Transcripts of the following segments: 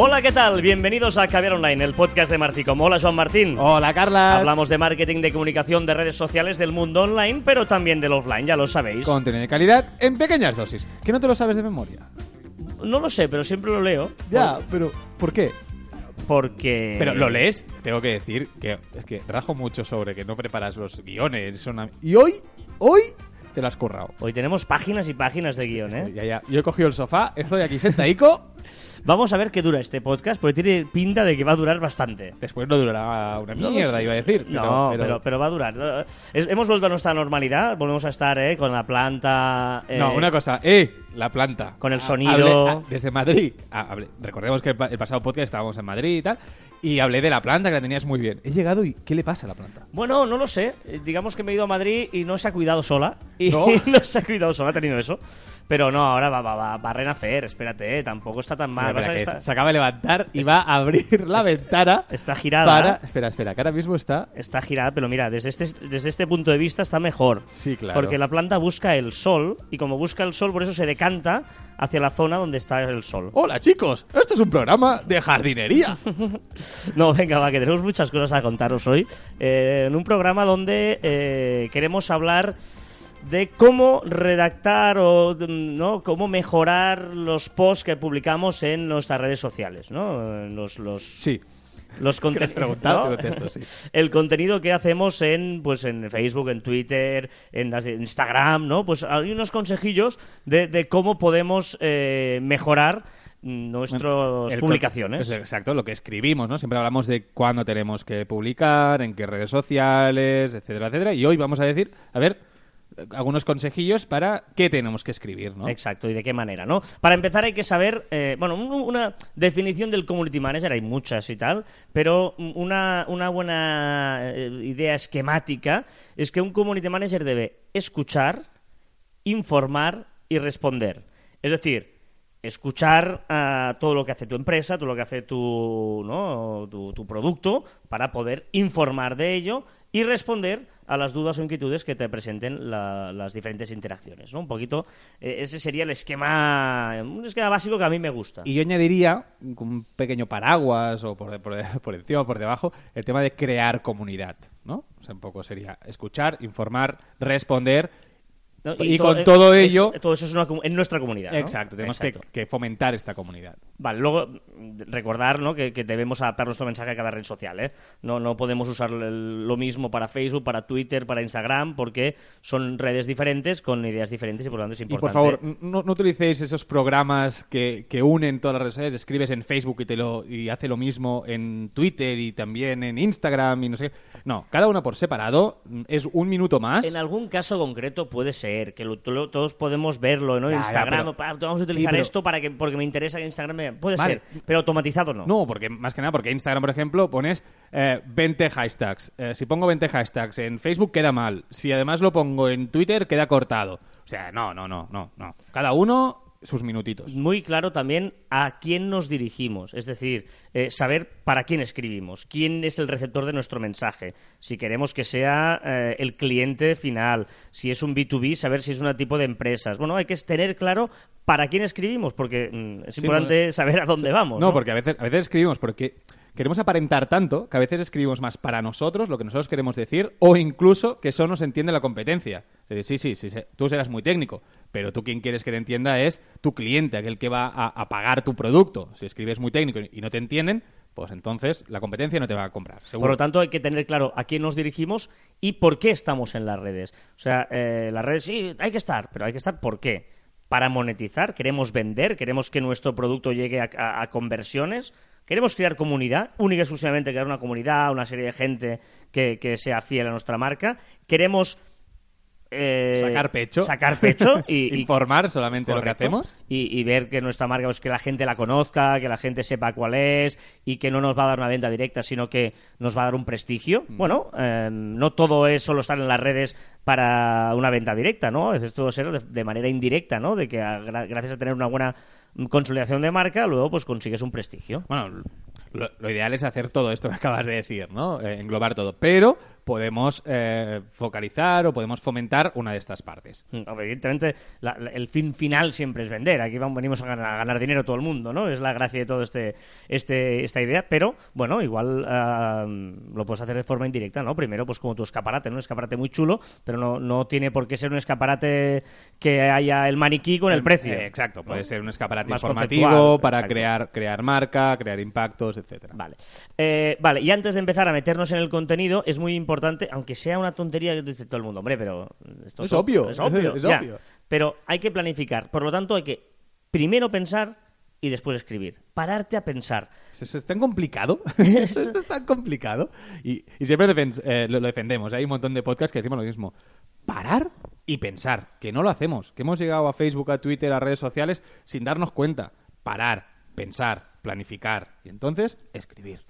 Hola, ¿qué tal? Bienvenidos a Caviar Online, el podcast de Marficom. Hola, Joan Martín. Hola, Carla. Hablamos de marketing, de comunicación, de redes sociales, del mundo online, pero también del offline, ya lo sabéis. Contenido de calidad en pequeñas dosis. Que no te lo sabes de memoria. No lo sé, pero siempre lo leo. Ya, pero ¿por qué? Porque... Pero lo lees, tengo que decir que es que rajo mucho sobre que no preparas los guiones. son a- Y hoy, hoy te lo has currado. Hoy tenemos páginas y páginas de guion, ¿eh? Ya, ya. Yo he cogido el sofá, estoy aquí sentadico. Vamos a ver qué dura este podcast, porque tiene pinta de que va a durar bastante. Después no durará una mierda, iba a decir. Pero, no, pero- pero, pero va a durar. Es- hemos vuelto a nuestra normalidad, volvemos a estar ¿eh? con la planta. eh, No, una cosa, ¡eh! La planta. Con el sonido. hablé- ah, desde Madrid. Ah, hablé- recordemos que el pasado podcast estábamos en Madrid y tal. Y hablé de la planta, que la tenías muy bien. He llegado y ¿qué le pasa a la planta? Bueno, no lo sé. Eh, Digamos que me he ido a Madrid y no se ha cuidado sola. Y ¿No? no, se ha cuidado sola, ha tenido eso. Pero no, ahora va, va, va, va a renacer, espérate, eh, tampoco está tan mal. Está, Se acaba de levantar y va a abrir la ventana está girada. para... Espera, espera, que ahora mismo está... Está girada, pero mira, desde este, desde este punto de vista está mejor. Sí, claro. Porque la planta busca el sol y como busca el sol, por eso se decanta hacia la zona donde está el sol. Hola chicos, esto es un programa de jardinería. No, venga, va, que tenemos muchas cosas a contaros hoy. Eh, en un programa donde eh, queremos hablar de cómo redactar o no cómo mejorar los posts que publicamos en nuestras redes sociales, ¿no? Los, los, Sí. los contenidos. sí. El contenido que hacemos en pues en Facebook, en Twitter, en Instagram, ¿no? Pues hay unos consejillos de, de cómo podemos eh, mejorar nuestras El publicaciones. es Exacto, lo que escribimos, ¿no? Siempre hablamos de cuándo tenemos que publicar, en qué redes sociales, etcétera, etcétera. Y hoy vamos a decir, a ver, algunos consejillos para qué tenemos que escribir, ¿no? Exacto, y de qué manera, ¿no? Para empezar hay que saber, eh, bueno, un- una definición del community manager, hay muchas y tal, pero una, una buena eh, idea esquemática es que un community manager debe escuchar, informar y responder. Es decir, escuchar a todo lo que hace tu empresa, todo lo que hace tu, ¿no? tu, producto, para poder informar de ello y responder a las dudas o inquietudes que te presenten la- las diferentes interacciones. ¿no? Un poquito, eh, ese sería el esquema, un esquema básico que a mí me gusta. Y yo añadiría, un pequeño paraguas o por, por, por encima o por debajo, el tema de crear comunidad, ¿no? O sea, un poco sería escuchar, informar, responder ¿no? y con todo es- ello- todo eso es una en nuestra comunidad. ¿no? Exacto, tenemos que- Exacto. Que, fomentar esta comunidad. Vale, luego mm, recordar ¿no? que, que debemos adaptar nuestro mensaje a cada red social. ¿eh? No, no podemos usar lo mismo para Facebook, para Twitter, para Instagram, porque son redes diferentes con ideas diferentes y por lo tanto es Y importante. por favor, no, no utilicéis esos programas que, que unen todas las redes sociales. Escribes en Facebook y, te lo, y hace lo mismo en Twitter y también en Instagram y no sé qué. No, cada uno por separado mm, es un minuto más. En algún caso concreto puede ser, que lo- lo- todos podemos verlo, ¿no? Instagram, pero- vamos a Sí, utilizar pero- esto para que, porque me interesa que Instagram me... Puede Vale. ser, pero automatizado no. No, porque más que nada, porque Instagram, por ejemplo, pones eh, 20 hashtags. Eh, si pongo 20 hashtags en Facebook queda mal. Si además lo pongo en Twitter queda cortado. O sea, no, no, no, no, no. Cada uno sus minutitos. Muy claro también a quién nos dirigimos, es decir, eh, saber para quién escribimos, quién es el receptor de nuestro mensaje, si queremos que sea eh, el cliente final, si es un B2B, saber si es un tipo de empresas. Bueno, hay que tener claro para quién escribimos, porque mm, es Sí, importante no, saber a dónde vamos. No, ¿no? porque a veces, a veces escribimos porque queremos aparentar tanto que a veces escribimos más para nosotros, lo que nosotros queremos decir, o incluso que eso nos entiende la competencia. Es decir, sí, sí, sí, tú serás muy técnico, pero tú quien quieres que te entienda es tu cliente, aquel que va a, pagar tu producto. Si escribes muy técnico y no te entienden, pues entonces la competencia no te va a comprar. Por lo tanto, hay que tener claro a quién nos dirigimos y por qué estamos en las redes. O sea, eh, las redes sí, hay que estar, pero hay que estar ¿por qué? Para monetizar, queremos vender, queremos que nuestro producto llegue a conversiones, queremos crear comunidad, única y exclusivamente crear una comunidad, una serie de gente que, que sea fiel a nuestra marca. Queremos eh, Sacar pecho. sacar pecho y, informar solamente lo que hacemos. Y, y ver que nuestra marca, pues que la gente la conozca, que la gente sepa cuál es y que no nos va a dar una venta directa, sino que nos va a dar un prestigio. Mm. Bueno, eh, no todo es solo estar en las redes para una venta directa, ¿no? Es todo ser de, de manera indirecta, ¿no? De que a- gracias a tener una buena consolidación de marca, luego pues consigues un prestigio. Bueno, lo, ideal es hacer todo esto que acabas de decir, ¿no? Eh, englobar todo. Pero podemos eh, focalizar o podemos fomentar una de estas partes. Mm, Evidentemente, la- la- el fin final siempre es vender. Aquí vamos, venimos a ganar, a ganar dinero todo el mundo, ¿no? Es la gracia de todo este, este esta idea. Pero, bueno, igual ah, lo puedes hacer de forma indirecta, ¿no? Primero, pues como tu escaparate, ¿no? Un escaparate muy chulo, pero no, no tiene por qué ser un escaparate que haya el maniquí con el precio. Eh, exacto, puede ¿no? ser un escaparate Más informativo para exacto. crear, crear marca, crear impactos, etcétera. Vale. Eh, vale, y antes de empezar a meternos en el contenido, es muy importante, aunque sea una tontería que dice todo el mundo, hombre, pero esto Es obvio, Es obvio, es obvio. Pero hay que planificar. Por lo tanto, hay que primero pensar y después escribir. Pararte a pensar. ¿Es, es tan complicado? Esto es tan complicado. Y, y siempre eh, lo, lo defendemos. Hay un montón de podcasts que decimos lo mismo. Parar y pensar. Que no lo hacemos. Que hemos llegado a Facebook, a Twitter, a redes sociales sin darnos cuenta. Parar, pensar, planificar. Y entonces, escribir.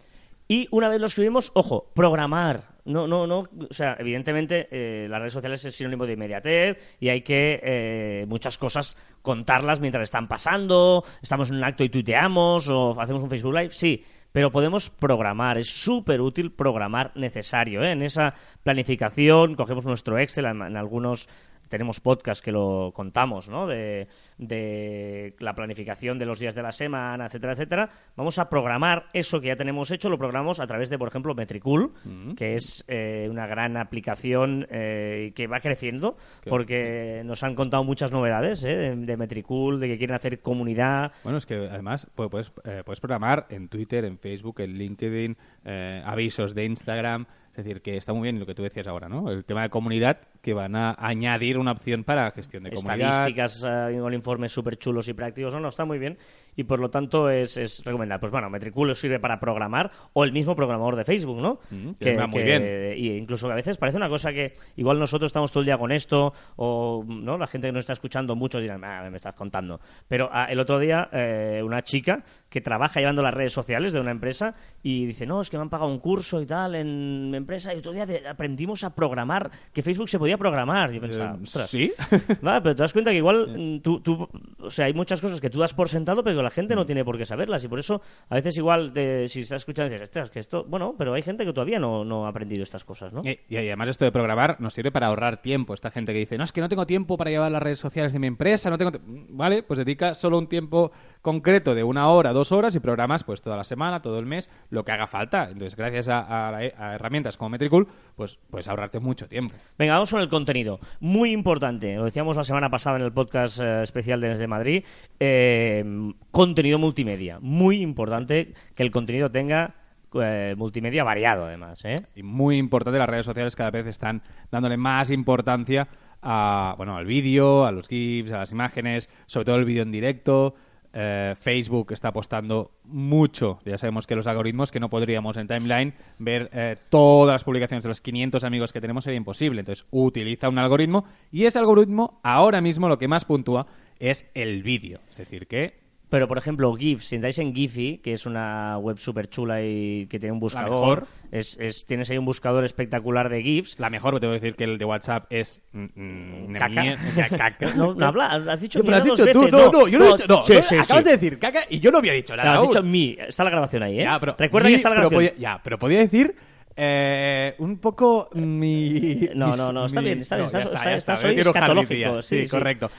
Y una vez lo escribimos, ojo, programar. No, no, no. O sea, evidentemente, eh, las redes sociales es sinónimo de inmediatez y hay que eh, muchas cosas contarlas mientras están pasando. Estamos en un acto y tuiteamos o hacemos un Facebook Live. Sí, pero podemos programar. Es súper útil programar necesario. ¿eh? En esa planificación, cogemos nuestro Excel, en, algunos tenemos podcast que lo contamos, ¿no? De, de la planificación de los días de la semana, etcétera, etcétera. Vamos a programar eso que ya tenemos hecho, lo programamos a través de, por ejemplo, Metricool, que es eh, una gran aplicación eh, que va creciendo, Que- porque nos han contado muchas novedades ¿eh? de, de Metricool, de que quieren hacer comunidad. Bueno, es que además pu- puedes, eh, puedes programar en Twitter, en Facebook, en LinkedIn, eh, avisos de Instagram. Es decir, que está muy bien lo que tú decías ahora, ¿no? El tema de comunidad, que van a añadir una opción para gestión de comunidad. estadísticas eh, con informes súper chulos y prácticos. No, no, está muy bien y por lo tanto es, es recomendable. Pues bueno, Metricool os sirve para programar o el mismo programador de Facebook, ¿no? Mm, que va muy bien. Y incluso a veces parece una cosa que igual nosotros estamos todo el día con esto o no la gente que nos está escuchando muchos dirán, ah, me estás contando. Pero ah, el otro día eh, una chica que trabaja llevando las redes sociales de una empresa y dice, no, es que me han pagado un curso y tal en mi empresa y otro día aprendimos a programar, que Facebook se podía programar. Yo pensaba, Eh, "Ostras". ¿Sí? Vale, pero te das cuenta que igual mm, tú, tú- o sea, hay muchas cosas que tú das por sentado, pero la gente no tiene por qué saberlas. Y por eso, a veces igual, te- si estás escuchando, dices, "Ostras, que esto, bueno, pero hay gente que todavía no, no ha aprendido estas cosas, ¿no? Y, y además esto de programar nos sirve para ahorrar tiempo. Esta gente que dice, no, es que no tengo tiempo para llevar las redes sociales de mi empresa, no tengo... ti-". Vale, pues dedica solo un tiempo concreto de una hora, dos horas y programas pues toda la semana, todo el mes, lo que haga falta. Entonces, gracias a, a- a herramientas como Metricool, pues puedes ahorrarte mucho tiempo. Venga, vamos con el contenido. Muy importante, lo decíamos la semana pasada en el podcast eh, especial de Desde Madrid, eh, contenido multimedia. Muy importante que el contenido tenga eh, multimedia variado, además, ¿eh? Y muy importante, las redes sociales cada vez están dándole más importancia a, bueno, al vídeo, a los GIFs, a las imágenes, sobre todo el vídeo en directo. Eh, Facebook está apostando mucho. Ya sabemos que los algoritmos que no podríamos en timeline ver eh, todas las publicaciones de los 500 amigos que tenemos sería imposible. Entonces utiliza un algoritmo y ese algoritmo ahora mismo lo que más puntúa es el vídeo. Es decir, que Pero, por ejemplo, GIF, si entráis en Giphy, que es una web súper chula y que tiene un buscador, mejor. Es, es- tienes ahí un buscador espectacular de GIFs. la mejor, te voy a decir que el de WhatsApp es... mm, mm, Caca. caca. No, no habla, has dicho Pero has dicho dos tú, veces. no, no, yo no, he dicho, no, sí, no, sí, acabas sí. de decir caca y yo no había dicho nada. No, has aún. dicho mi. Está la grabación ahí, ¿eh? Ya, pero Recuerda mi- que está la pero grabación. podía- ya, pero podía decir eh, un poco mi... No, mis- no, no, está mi- bien, está bien, estás- está, está- está, hoy me tiro escatológico, sí, Sí, sí. correcto.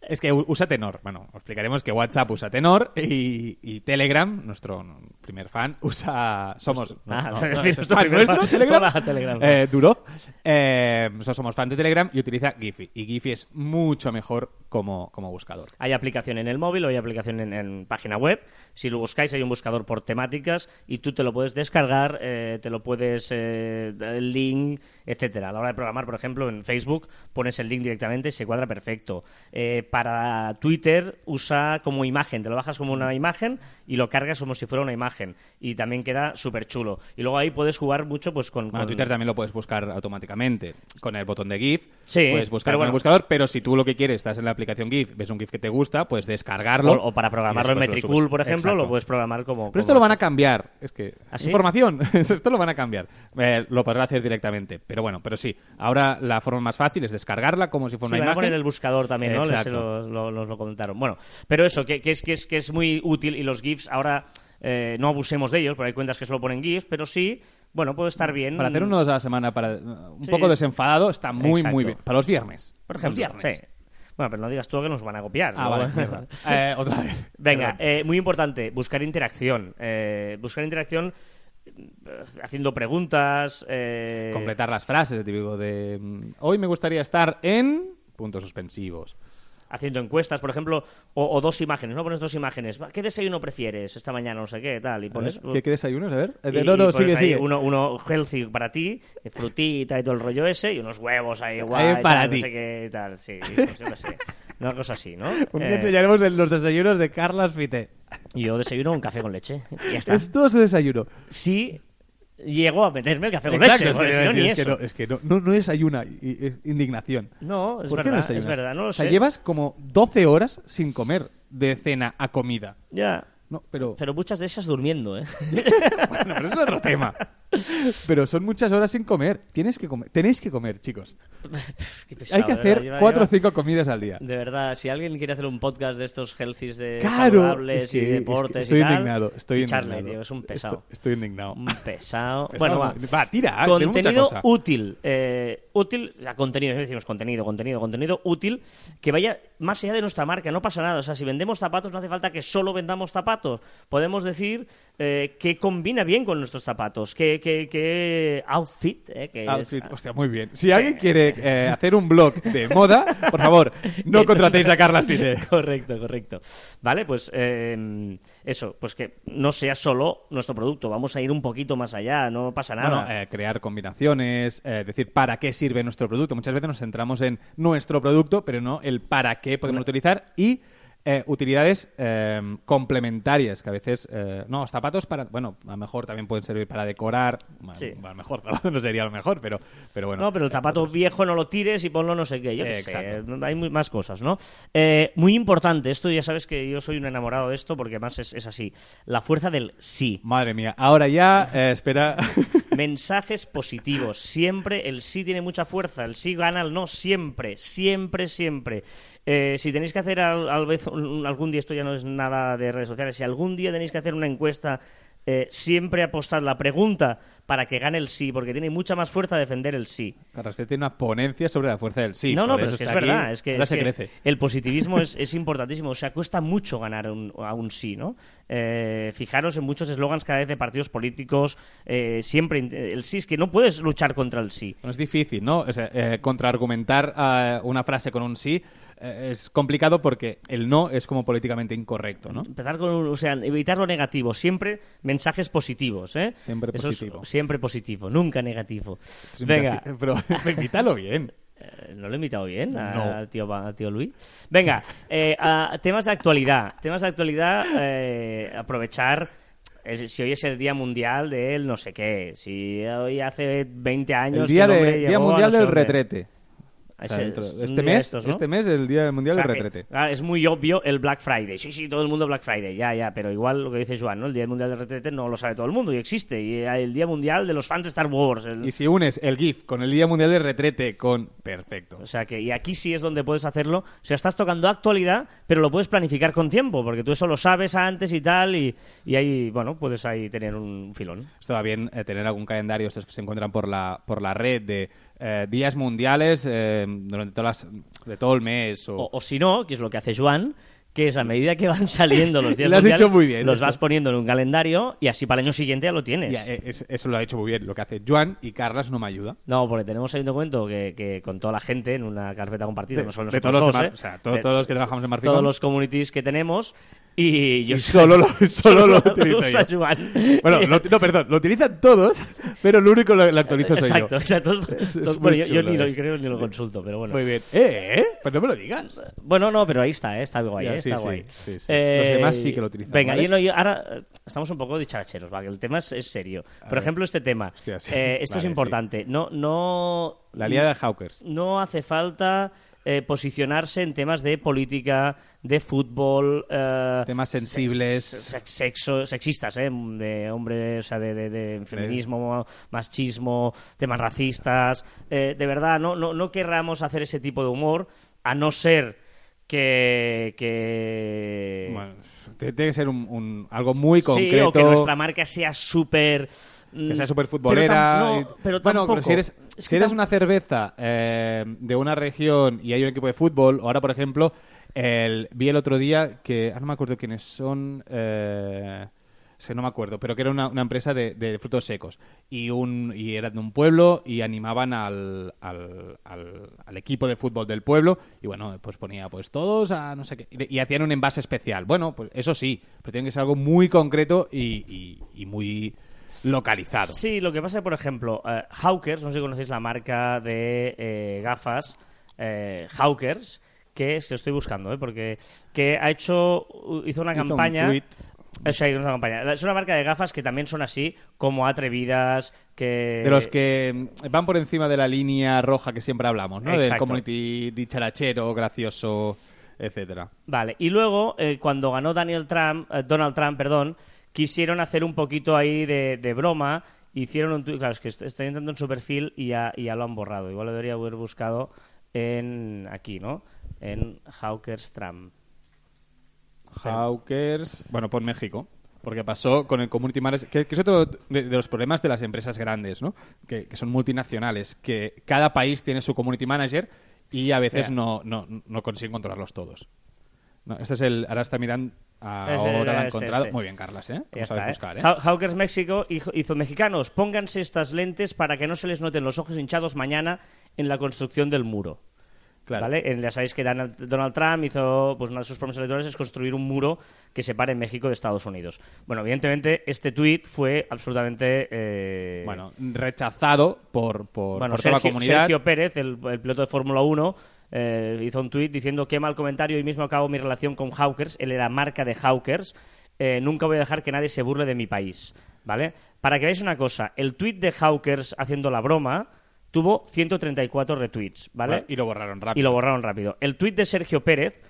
Es que usa Tenor. Bueno, os explicaremos que WhatsApp usa Tenor y, y Telegram, nuestro primer fan, usa... Somos... Ah, no, no, es nuestro. Telegram. Telegram. Eh, Durov. Eh, somos fan de Telegram y utiliza Giphy. Y Giphy es mucho mejor como, como buscador. Hay aplicación en el móvil o hay aplicación en, en página web. Si lo buscáis, hay un buscador por temáticas y tú te lo puedes descargar, eh, te lo puedes, eh, el link, etcétera. A la hora de programar, por ejemplo, en Facebook pones el link directamente y se cuadra perfecto. Eh, para Twitter usa como imagen, te lo bajas como una imagen y lo cargas como si fuera una imagen y también queda súper chulo. Y luego ahí puedes jugar mucho pues con... Bueno, con- Twitter también lo puedes buscar automáticamente con el botón de GIF. Sí, puedes buscar con el bueno. buscador, pero si tú lo que quieres estás en la aplicación GIF, ves un GIF que te gusta, puedes descargarlo. O, o para programarlo en Metricool, por ejemplo, Exacto. lo puedes programar como... Pero esto como lo van a cambiar. Es que. ¿Ah, sí? Información. esto lo van a cambiar. Eh, lo podrás hacer directamente. Pero bueno, pero sí. Ahora la forma más fácil es descargarla como si fuera Sí, una van a imagen. poner el buscador también, ¿no? Les- lo- lo- nos lo comentaron. Bueno, pero eso, que, que es, que, es, que es muy útil y los GIFs ahora eh, no abusemos de ellos, porque hay cuentas que solo ponen GIFs, pero sí bueno, puede estar bien. Para hacer uno dos a la semana, para un Sí. poco desenfadado, está muy, Exacto. muy bien. Para los viernes. Por Los ejemplo, viernes. sí. Bueno, pero no digas tú que nos van a copiar. Ah, ¿no? vale. Eh, otra vez. Venga, eh, muy importante, buscar interacción. Eh, buscar interacción eh, haciendo preguntas. eh, Completar las frases, típico de... mm, Hoy me gustaría estar en... Puntos suspensivos. Haciendo encuestas, por ejemplo, o, o dos imágenes, ¿no? Pones dos imágenes. ¿Qué desayuno prefieres esta mañana? No sé qué, tal. Y pones. ver, ¿Qué, qué desayunos? A ver. Eh, y- no, no, sigue, sigue. Uno, uno healthy para ti, eh, frutita y todo el rollo ese, y unos huevos ahí guay. Ahí para tal, ti. No sé qué, tal. Sí, pues sé. Una cosa así, ¿no? Un Eh, día enseñaremos el- los desayunos de Carlas Fite. yo desayuno un café con leche. Y ya está. Es todo su desayuno. Sí, llego a meterme el café con Exacto, leche. es que, no, es que no, es que no, no, no desayuna, y- y- es indignación. No, es ¿Por qué no verdad, es verdad, no lo o sea, sé. llevas como 12 horas sin comer de cena a comida. Ya. No, pero... Pero muchas de esas durmiendo, ¿eh? Bueno, pero eso es otro tema. Pero son muchas horas sin comer. Tienes que comer. Tenéis que comer, chicos. Qué pesado, Hay que verdad, hacer lleva- cuatro o cinco comidas al día. De verdad, si alguien quiere hacer un podcast de estos healthies de Claro, saludables es que- y es que deportes estoy y tal, indignado, estoy ficharle, indignado. tío, es un pesado. Estoy, estoy indignado. Un pesado. Pesado, Bueno, va. tira, mucha Contenido cosa. útil. eh, útil, sea, contenido, decimos contenido, contenido, contenido útil, que vaya más allá de nuestra marca, no pasa nada. O sea, si vendemos zapatos, no hace falta que solo vendamos zapatos. Podemos decir eh, que combina bien con nuestros zapatos, que, que, que outfit, eh, que es- Outfit, hostia, muy bien. Si alguien quiere eh, hacer un blog de moda, por favor, no contratéis a Carlas Fite. Correcto, correcto. Vale, pues eh, eso, pues que no sea solo nuestro producto, vamos a ir un poquito más allá, no pasa nada. Bueno, eh, crear combinaciones, eh, decir para qué sirve nuestro producto. Muchas veces nos centramos en nuestro producto, pero no el para qué podemos utilizar y eh, utilidades eh, complementarias, que a veces, eh, no, los zapatos para, bueno, a lo mejor también pueden servir para decorar, Sí. a lo mejor zapato no sería lo mejor, pero, pero bueno. no, pero el eh, zapato otros. viejo no lo tires y ponlo no sé qué, yo qué Eh, sé, exacto. hay muy- más cosas, ¿no? Eh, muy importante, esto ya sabes que yo soy un enamorado de esto porque además es, es así, la fuerza del sí. Madre mía, ahora ya, eh, espera. Mensajes positivos. Siempre el sí tiene mucha fuerza. El sí gana el no. Siempre, siempre, siempre. Eh, si tenéis que hacer al, al vez un- algún día, esto ya no es nada de redes sociales, si algún día tenéis que hacer una encuesta, eh, siempre apostad la pregunta para que gane el sí, porque tiene mucha más fuerza defender el sí. Carlos Fite tiene una ponencia sobre la fuerza del sí. no, no, pero es que es aquí. verdad. Es que, Ahora es se que crece. el positivismo es, es importantísimo. O sea, cuesta mucho ganar un- a un sí, ¿no? Eh, fijaros en muchos eslogans cada vez de partidos políticos. eh, siempre el sí es que no puedes luchar contra el sí. Bueno, es difícil, ¿no? O sea, eh, contraargumentar una frase con un sí es complicado porque el no es como políticamente incorrecto, ¿no? Empezar con, o sea, evitar lo negativo, siempre mensajes positivos, ¿eh? Siempre Eso es positivo. siempre positivo, nunca negativo. Siempre Venga. Pero invítalo bien. eh, ¿no lo he invitado bien a- No. al tío, al tío Luis? Venga, eh, a- temas de actualidad, temas de actualidad, eh, aprovechar... Si hoy es el Día Mundial del no sé qué, si hoy hace 20 años... El día, que el de- hombre Día llegó a Mundial no sé del dónde. Retrete. O sea, es este de mes, estos, ¿no? este mes es el Día Mundial O sea, del Retrete. ah, es muy obvio el Black Friday. Sí, sí, todo el mundo Black Friday. Ya, ya. Pero igual lo que dice Joan, ¿no? El Día Mundial del Retrete no lo sabe todo el mundo y existe. Y el Día Mundial de los fans de Star Wars. el- Y si unes el GIF con el Día Mundial del Retrete con... Perfecto. O sea que, y aquí sí es donde puedes hacerlo. O sea, estás tocando actualidad, pero lo puedes planificar con tiempo, porque tú eso lo sabes antes y tal, y, y ahí, bueno, puedes ahí tener un filón. Esto va bien eh, tener algún calendario, estos que se encuentran por la, por la red, de eh, días mundiales eh, durante todas las- de todo el mes. O... O, o si no, que es lo que hace Joan, que es a medida que van saliendo los días Lo has mundiales, muy bien, los esto. vas poniendo en un calendario y así para el año siguiente ya lo tienes. Ya, es- eso lo ha hecho muy bien. Lo que hace Joan y Carlas no me ayuda. No, porque tenemos ahí un documento que, que con toda la gente en una carpeta compartida, De- no solo de nosotros todos los dos, de Mar- ¿eh? o sea, todo- De todos los que trabajamos en Marficom. Todos los communities que tenemos y yo Y solo lo, solo lo utilizo usa yo. Joan. Bueno, lo- no, perdón, lo utilizan todos, pero lo único lo, lo actualizo soy Exacto, yo. o sea, todos- Es- es todos- muy bueno, yo, ni lo creo ni lo consulto, pero bueno. Muy bien. ¿Eh? ¿Eh? Pues no me lo digas. Bueno, no, pero ahí está, ¿eh? está guay, Ya, ¿eh? está sí, guay. sí, sí. Los demás sí que lo utilizan, Venga, ¿vale? y no, yo- ahora eh, estamos un poco dicharacheros, ¿va? que el tema es, es serio. Por ver. ejemplo, este tema. Hostia, esto Vale, es importante. No, no. La liada de Hawkers. no hace falta eh, posicionarse en temas de política, de fútbol, eh, Temas sensibles. sex- sexo, sexistas, eh, de hombre, o sea, de, de- de feminismo, machismo, temas racistas. Eh, de verdad, no, no, no querramos hacer ese tipo de humor, a no ser que, que Bueno, tiene que ser un, un- algo muy Sí, concreto. o que nuestra marca sea súper que sea Mm, súper pero futbolera. tam- no, pero bueno, tampoco. si eres, Es si eres una cerveza eh, de una región y hay un equipo de fútbol, ahora por ejemplo, el, vi el otro día que, ah, no me acuerdo quiénes son, eh, no me acuerdo, pero que era una, una empresa de, de frutos secos y un y eran de un pueblo y animaban al, al, al- al equipo de fútbol del pueblo y bueno, pues ponía pues todos a no sé qué y, y hacían un envase especial. Bueno, pues eso sí, pero tiene que ser algo muy concreto y, y- y muy localizado. Sí, lo que pasa, por ejemplo, eh, Hawkers, no sé si conocéis la marca de eh, gafas eh, Hawkers, que es que lo estoy buscando, ¿eh? porque que ha hecho, hizo una Hizo campaña. tuit. O sea, una campaña. Es una marca de gafas que también son así, como atrevidas, que... De los que mm, van por encima de la línea roja que siempre hablamos, ¿no? Del Exacto. community dicharachero, gracioso, etcétera. Vale, y luego, eh, cuando ganó Daniel Trump, eh, Donald Trump, perdón, quisieron hacer un poquito ahí de, de broma, hicieron un tuit, claro, es que est- estoy entrando en su perfil y ya, y ya lo han borrado, igual lo debería haber buscado en aquí, ¿no? En Hawkers Trump. Hawkers, bueno, por México. Porque pasó con el community manager, que, que es otro de, de los problemas de las empresas grandes, ¿no? Que, que son multinacionales, que cada país tiene su community manager y a veces no, no, no consiguen controlarlos todos. No, este es el, ahora está mirando, ahora ha este, encontrado. este. Muy bien, Carlas, ¿eh? Ya está, ¿eh? buscar, ¿eh? Haw- Hawkers México hizo mexicanos, pónganse estas lentes para que no se les noten los ojos hinchados mañana en la construcción del muro. Claro. ¿Vale? Ya sabéis que Donald Trump hizo, pues una de sus promesas electorales es construir un muro que separe México de Estados Unidos. Bueno, evidentemente este tuit fue absolutamente... eh, Bueno, rechazado por, por, bueno, por toda la Sergio, comunidad. Sergio Pérez, el, el piloto de Fórmula 1, eh, hizo un tuit diciendo qué mal comentario y mismo acabo mi relación con Hawkers. Él era marca de Hawkers. Eh, nunca voy a dejar que nadie se burle de mi país. ¿Vale? Para que veáis una cosa, el tuit de Hawkers haciendo la broma tuvo 134 retweets. ¿Vale? Y lo borraron rápido. Y lo borraron rápido. El tuit de Sergio Pérez,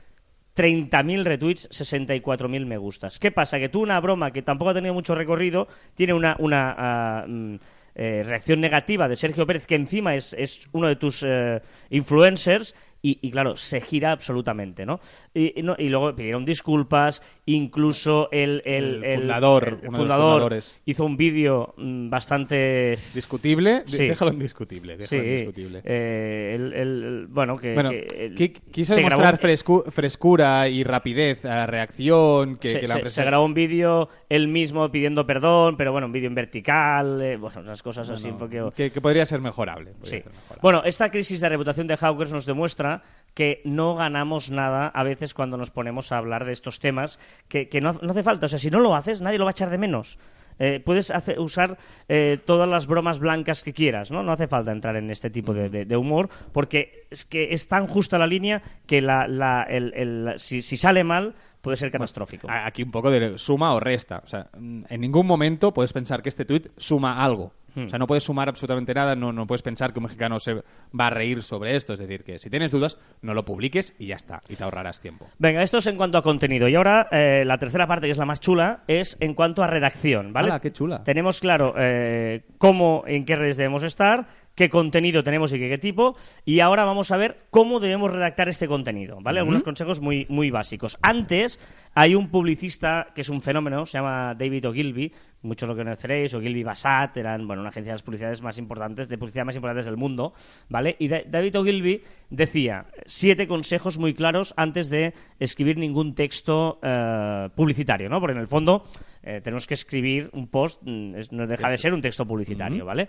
30.000 retweets, 64.000 me gustas. ¿Qué pasa? Que tú una broma que tampoco ha tenido mucho recorrido, tiene una, una ah, mm, eh, reacción negativa de Sergio Pérez, que encima es, es uno de tus eh, influencers, y, y, claro, se gira absolutamente, ¿no? Y, y no- y luego pidieron disculpas, incluso el, el, El fundador, el fundador fundadores. hizo un vídeo mm, bastante... Discutible, Sí. déjalo en discutible. Sí, Déjalo en discutible. eh, bueno, que... Bueno, que quiso grabó demostrar un- frescu- frescura y rapidez a reacción que, se, que la se- se grabó un vídeo él mismo pidiendo perdón, pero bueno, un vídeo en vertical, eh, bueno, unas cosas así un poco... que, que podría ser mejorable. podría Sí. ser mejorable. Bueno, esta crisis de reputación de Hawkers nos demuestra que no ganamos nada a veces cuando nos ponemos a hablar de estos temas, que, que no, no hace falta. O sea, si no lo haces, nadie lo va a echar de menos. Eh, puedes usar eh, todas las bromas blancas que quieras, ¿no? No hace falta entrar en este tipo de, de- de humor, porque es que es tan justa la línea que la, la- el- el- si, si sale mal puede ser catastrófico. Aquí un poco de suma o resta. O sea, en ningún momento puedes pensar que este tuit suma algo. Hmm. O sea, no puedes sumar absolutamente nada, no, no puedes pensar que un mexicano se va a reír sobre esto. Es decir, que si tienes dudas, no lo publiques y ya está, y te ahorrarás tiempo. Venga, esto es en cuanto a contenido. Y ahora eh, la tercera parte, que es la más chula, es en cuanto a redacción, ¿vale? ¡Hala, qué chula! Tenemos claro eh, cómo, en qué redes debemos estar, qué contenido tenemos y qué, qué tipo, y ahora vamos a ver cómo debemos redactar este contenido, ¿vale? Algunos consejos muy, muy básicos. Antes, hay un publicista que es un fenómeno, se llama David Ogilvy, muchos lo conoceréis, Ogilvy Bassat, eran, bueno, una agencia de las publicidades más importantes, de publicidad más importantes del mundo, ¿vale? Y Da- David Ogilvy decía siete consejos muy claros antes de escribir ningún texto eh, publicitario, ¿no? Porque en el fondo eh, tenemos que escribir un post, mm, no deja de ser un texto publicitario, ¿vale?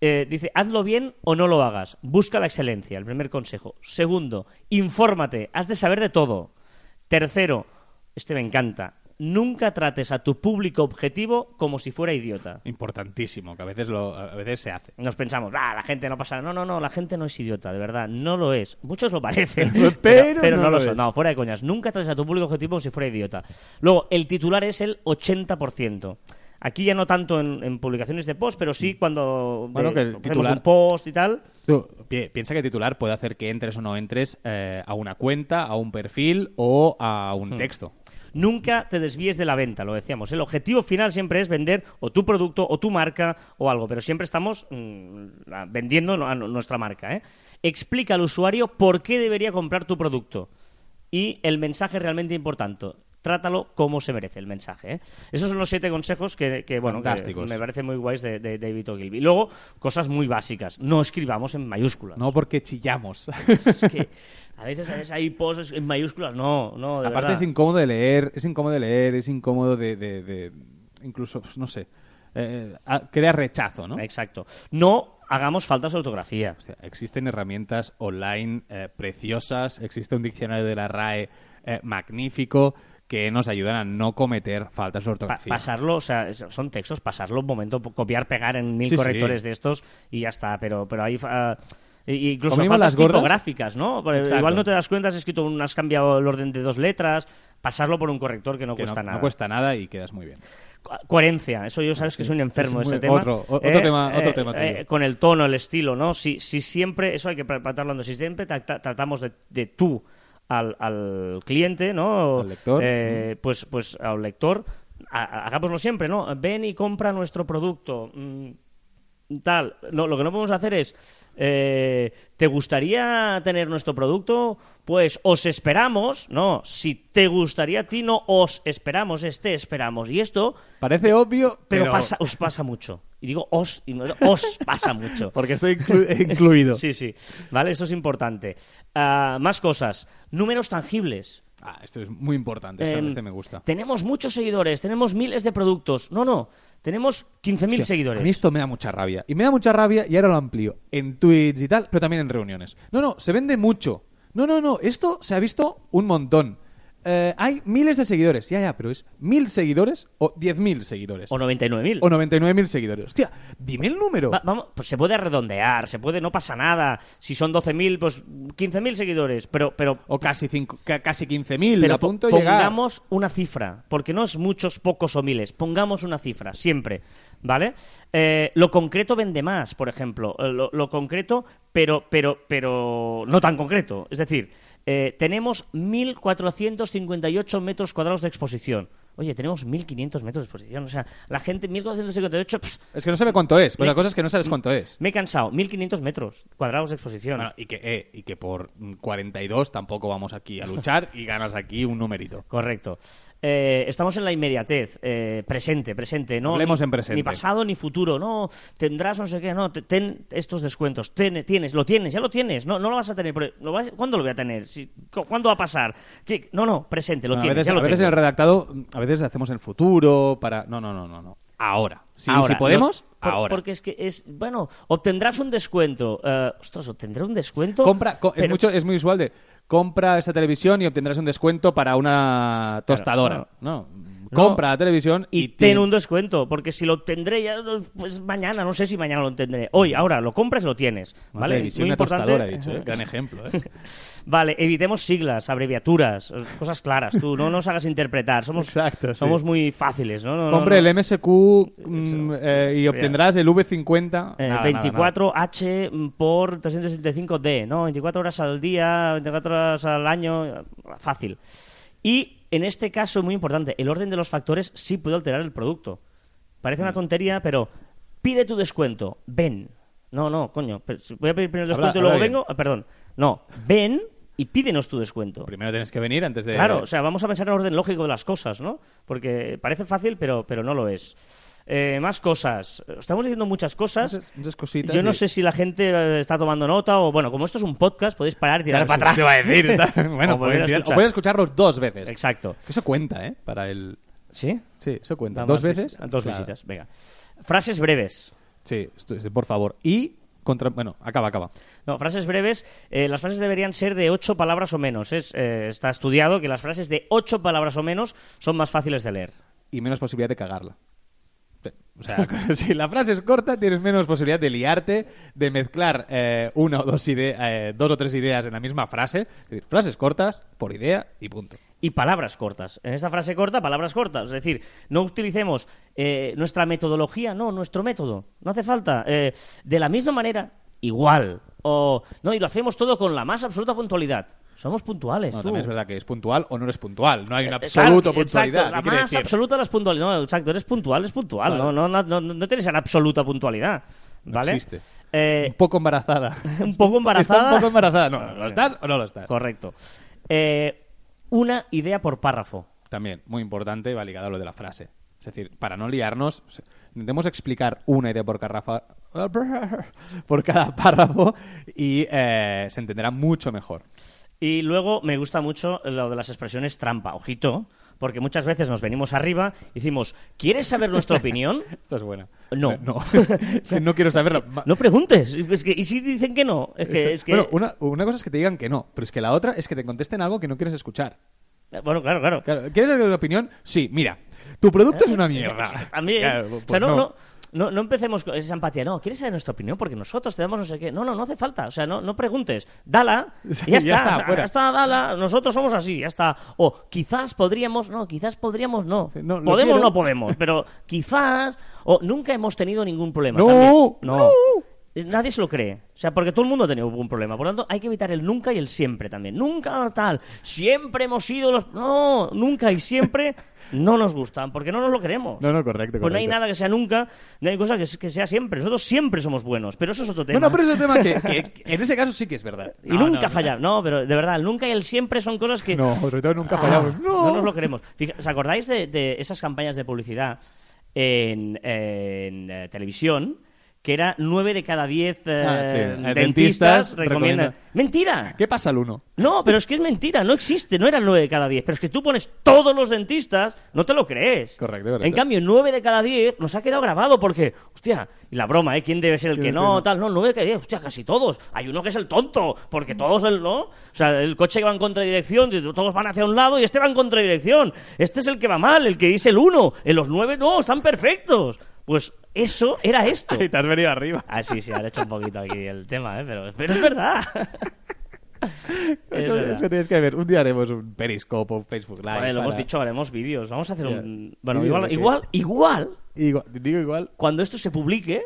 Eh, dice, hazlo bien o no lo hagas. Busca la excelencia, el primer consejo. Segundo, infórmate, has de saber de todo. Tercero, este me encanta, nunca trates a tu público objetivo como si fuera idiota. Importantísimo, que a veces, lo, a veces se hace. Nos pensamos, ah, la gente no pasa. No, no, no, la gente no es idiota, de verdad, no lo es. Muchos lo parecen, Pero no, no lo lo son. No, fuera de coñas. Nunca trates a tu público objetivo como si fuera idiota. Luego, el titular es el 80%. Aquí ya no tanto en, en publicaciones de post, pero sí cuando Mm. Bueno, de- que el titular- un post y tal. Tú, pi- piensa que titular puede hacer que entres o no entres eh, a una cuenta, a un perfil o a un Hmm. texto. Nunca te desvíes de la venta, lo decíamos. El objetivo final siempre es vender o tu producto o tu marca o algo, pero siempre estamos mm, vendiendo a nu- nuestra marca. ¿eh? Explica al usuario por qué debería comprar tu producto. Y el mensaje realmente importante. Trátalo como se merece el mensaje. ¿eh? Esos son los siete consejos que, que, bueno, que me parecen muy guays de, de David Ogilvy. Luego, cosas muy básicas. No escribamos en mayúsculas. No porque chillamos. Es que a veces hay posts en mayúsculas. No, no, de Aparte verdad. es incómodo de leer, es incómodo de leer, es incómodo de... de- de- incluso, no sé, eh, a- crea rechazo, ¿no? Exacto. No hagamos faltas de ortografía. O sea, existen herramientas online eh, preciosas, existe un diccionario de la RAE eh, magnífico que nos ayudan a no cometer faltas de Pa- ortografía. pasarlo, o sea, son textos, pasarlo un momento, copiar, pegar en mil Sí, sí. correctores de estos y ya está. Pero, pero hay. ah, y- incluso faltas las gordas. tipográficas, ¿no? Exacto. Igual no te das cuenta, has escrito, un- has cambiado el orden de dos letras, pasarlo por un corrector que no que cuesta no, nada. no cuesta nada y quedas muy bien. Co- Coherencia, eso yo sabes que soy un enfermo Es ese tema. otro- otro tema- otro tema tuyo. con el tono, el estilo, ¿no? Si, si siempre, eso hay que tra- tratarlo si siempre trata- tratamos de, de tú al, al cliente, ¿no? Al lector. Eh, pues, pues al lector, ha- ha- hagámoslo siempre, ¿no? Ven y compra nuestro producto. mm, tal. Lo que no podemos hacer es, eh, ¿te gustaría tener nuestro producto? Pues os esperamos, no, si te gustaría a ti, no os esperamos, es te esperamos. Y esto, Parece obvio, pero, pero, pasa, os pasa mucho. Y digo os, y no, os pasa mucho. porque estoy inclu- incluido. Sí, sí. Vale, eso es importante. Ah, más cosas. Números tangibles. Ah, esto es muy importante, este, Em, este me gusta. Tenemos muchos seguidores, tenemos miles de productos. No, no. Tenemos 15.000 Hostia, seguidores. A mí esto me da mucha rabia. Y me da mucha rabia, y ahora lo amplío, en tweets y tal, pero también en reuniones. No, no, se vende mucho. No, no, no, esto se ha visto un montón. Eh, hay miles de seguidores, ya, ya, pero es mil seguidores o diez mil seguidores. O 99.000. O 99.000 seguidores. Hostia, dime el número. Va- vamos, pues se puede redondear, se puede, no pasa nada. Si son 12.000, pues 15.000 seguidores. Pero, pero, O casi, cinco, ca- casi 15.000, pero a punto de llegar. pongamos una cifra, porque no es muchos, pocos o miles. Pongamos una cifra, siempre. ¿Vale? Eh, lo concreto vende más, por ejemplo. Eh, Lo, lo concreto, pero, pero, pero no tan concreto. Es decir, eh, tenemos 1.458 metros cuadrados de exposición. Oye, tenemos 1.500 metros de exposición. O sea, la gente, 1.458, pss, Es que no sabe cuánto es. Pues Me- la cosa es que no sabes cuánto es. me he cansado. 1.500 metros cuadrados de exposición. Bueno, y, que, eh, y que por mm, 42 tampoco vamos aquí a luchar y ganas aquí un numerito. Correcto. Eh, estamos en la inmediatez, eh, presente, presente, no Hablemos ni, en presente. ni pasado ni futuro, no tendrás no sé qué, no te- ten estos descuentos, ten- tienes, lo tienes, ya lo tienes, no, no lo vas a tener, pero lo vas- ¿cuándo lo voy a tener? Si- cu- ¿Cuándo va a pasar? ¿Qué? No, no, presente, lo Bueno, a tienes, veces, ya lo a veces en el redactado, a veces hacemos el futuro para... No, no, no, no. no. Ahora. Si, Ahora, si podemos, no, por- ahora. Porque es que es, bueno, obtendrás un descuento. eh, ostras, obtendré un descuento. Compra, co- es, mucho, es muy usual de compra esta televisión y obtendrás un descuento para una tostadora. claro. No. Compra la televisión y, y ten un descuento, porque si lo obtendré ya, pues mañana, no sé si mañana lo obtendré. Hoy, ahora, lo compras lo tienes. ¿Vale? Muy una importante. he dicho, ¿eh? Gran ejemplo, ¿eh? Vale, evitemos siglas, abreviaturas, cosas claras. Tú no nos hagas interpretar. Somos, Exacto, sí. somos muy fáciles, ¿no? Compre no. el MSQ mm, eh, y obtendrás el V50. Eh, Nada, nada, nada. 24H por 365D, ¿no? 24 horas al día, 24 horas al año, fácil. Y en este caso, muy importante, el orden de los factores sí puede alterar el producto. Parece Mm. una tontería, pero pide tu descuento, ven. No, no, coño, voy a pedir primero el Habla- descuento y luego vengo, ah, perdón. No, ven y pídenos tu descuento. Primero tienes que venir antes de... Claro, o sea, vamos a pensar en el orden lógico de las cosas, ¿no? Porque parece fácil, pero, pero no lo es. Eh, más cosas. Estamos diciendo muchas cosas. Muchas- muchas cositas Yo no y- sé si la gente eh, está tomando nota o, bueno, como esto es un podcast, podéis parar y tirar Claro, para atrás. te iba a decir. bueno, O pueden tirar- o escuchar. pueden escucharlos dos veces. Exacto. Eso cuenta, ¿eh? Para el... ¿Sí? Sí, eso cuenta. ¿Dos más veces? vis- Dos Claro. visitas, venga. Frases breves. Sí, por favor. Y contra... Bueno, acaba, acaba. No, frases breves. eh, las frases deberían ser de ocho palabras o menos. Es, eh, está estudiado que las frases de ocho palabras o menos son más fáciles de leer. Y menos posibilidad de cagarla. Si la frase es corta, tienes menos posibilidad de liarte, de mezclar eh, una o dos, eh, dos o tres ideas en la misma frase. Es decir, frases cortas por idea y punto. y palabras cortas. En esta frase corta, palabras cortas. Es decir, no utilicemos eh, nuestra metodología, no, nuestro método. No hace falta. Eh, de la misma manera, igual. O, no, y lo hacemos todo con la más absoluta puntualidad. Somos puntuales, No, tú. también es verdad que es puntual o no eres puntual. No hay una Eh, absoluta puntualidad. Exacto, la ¿Qué quiere más decir? absoluta las puntualidades. No, exacto, eres puntual, es puntual. Vale. No, no, no, no, no tienes una absoluta puntualidad. No ¿Vale? existe. Eh, Un poco embarazada. un poco embarazada. Está un poco embarazada. No, ¿lo estás o no lo estás? Correcto. Eh, una idea por párrafo. también, muy importante, va ligado a lo de la frase. Es decir, para no liarnos, intentemos explicar una idea por cada, por cada párrafo y eh, se entenderá mucho mejor. Y luego me gusta mucho lo de las expresiones trampa, ojito, porque muchas veces nos venimos arriba y decimos, ¿quieres saber nuestra opinión? Esto es buena. No. Eh, no. es que no quiero saberlo. No preguntes. Es que, y si dicen que no, es que... Es que Bueno, una, una cosa es que te digan que no, pero es que la otra es que te contesten algo que no quieres escuchar. bueno, claro, claro. Claro, ¿Quieres saber una opinión? Sí, mira, tu producto es una mierda. También. Claro, o pues sea, no, no, no, no empecemos con esa empatía. No, ¿quieres saber nuestra opinión? Porque nosotros te damos no sé qué. No, no, no hace falta. O sea, no, no preguntes. Dala. Y ya, ya está. ya está, dala. Nosotros somos así. Ya está. O quizás podríamos. No, quizás podríamos no. No, podemos no podemos. Pero quizás. O nunca hemos tenido ningún problema. No, también. no. no. Nadie se lo cree. O sea, porque todo el mundo ha tenido algún problema. Por lo tanto, hay que evitar el nunca y el siempre también. Nunca tal. Siempre hemos sido los. No, nunca y siempre no nos gustan. Porque no nos lo queremos. No, no, correcto, Pues no hay correcto. nada que sea nunca, no hay cosa que, que sea siempre. Nosotros siempre somos buenos, pero eso es otro tema. No, no, pero es un tema que, que en ese caso sí que es verdad. Y No, nunca no, fallar. No, pero de verdad, el nunca y el siempre son cosas que No, sobre todo nunca Ah, fallamos. no. No, nos lo queremos. Fija- ¿Os acordáis de, de esas campañas de publicidad en, en, eh, televisión? Que era 9 de cada 10 eh, Ah, sí. Eh, dentistas, dentistas recomiendan. recomiendan. ¡Mentira! ¿Qué pasa al uno? No, pero es que es mentira, no existe, no eran 9 de cada 10. Pero es que tú pones todos los dentistas, no te lo crees. Correcto, correcto. En cambio, 9 de cada 10 nos ha quedado grabado porque, hostia, y la broma, ¿eh? ¿Quién debe ser el que ¿Quién no? no? Tal, no, 9 de cada 10, hostia, casi todos. Hay uno que es el tonto, porque todos el, ¿no? O sea, el coche que va en contradirección, todos van hacia un lado y este va en contradirección. Este es el que va mal, el que dice el 1. En los 9 no, están perfectos. Pues eso era esto. Y te has venido arriba. Ah, sí, sí, ahora he hecho un poquito aquí el tema, ¿eh? Pero, pero es verdad. Es Eso verdad. es que tienes que ver. Un día haremos un Periscope o un Facebook Live. Vale, lo hemos dicho, haremos vídeos. Vamos a hacer un... Bueno, igual, igual, igual, Igual, digo igual. cuando esto se publique,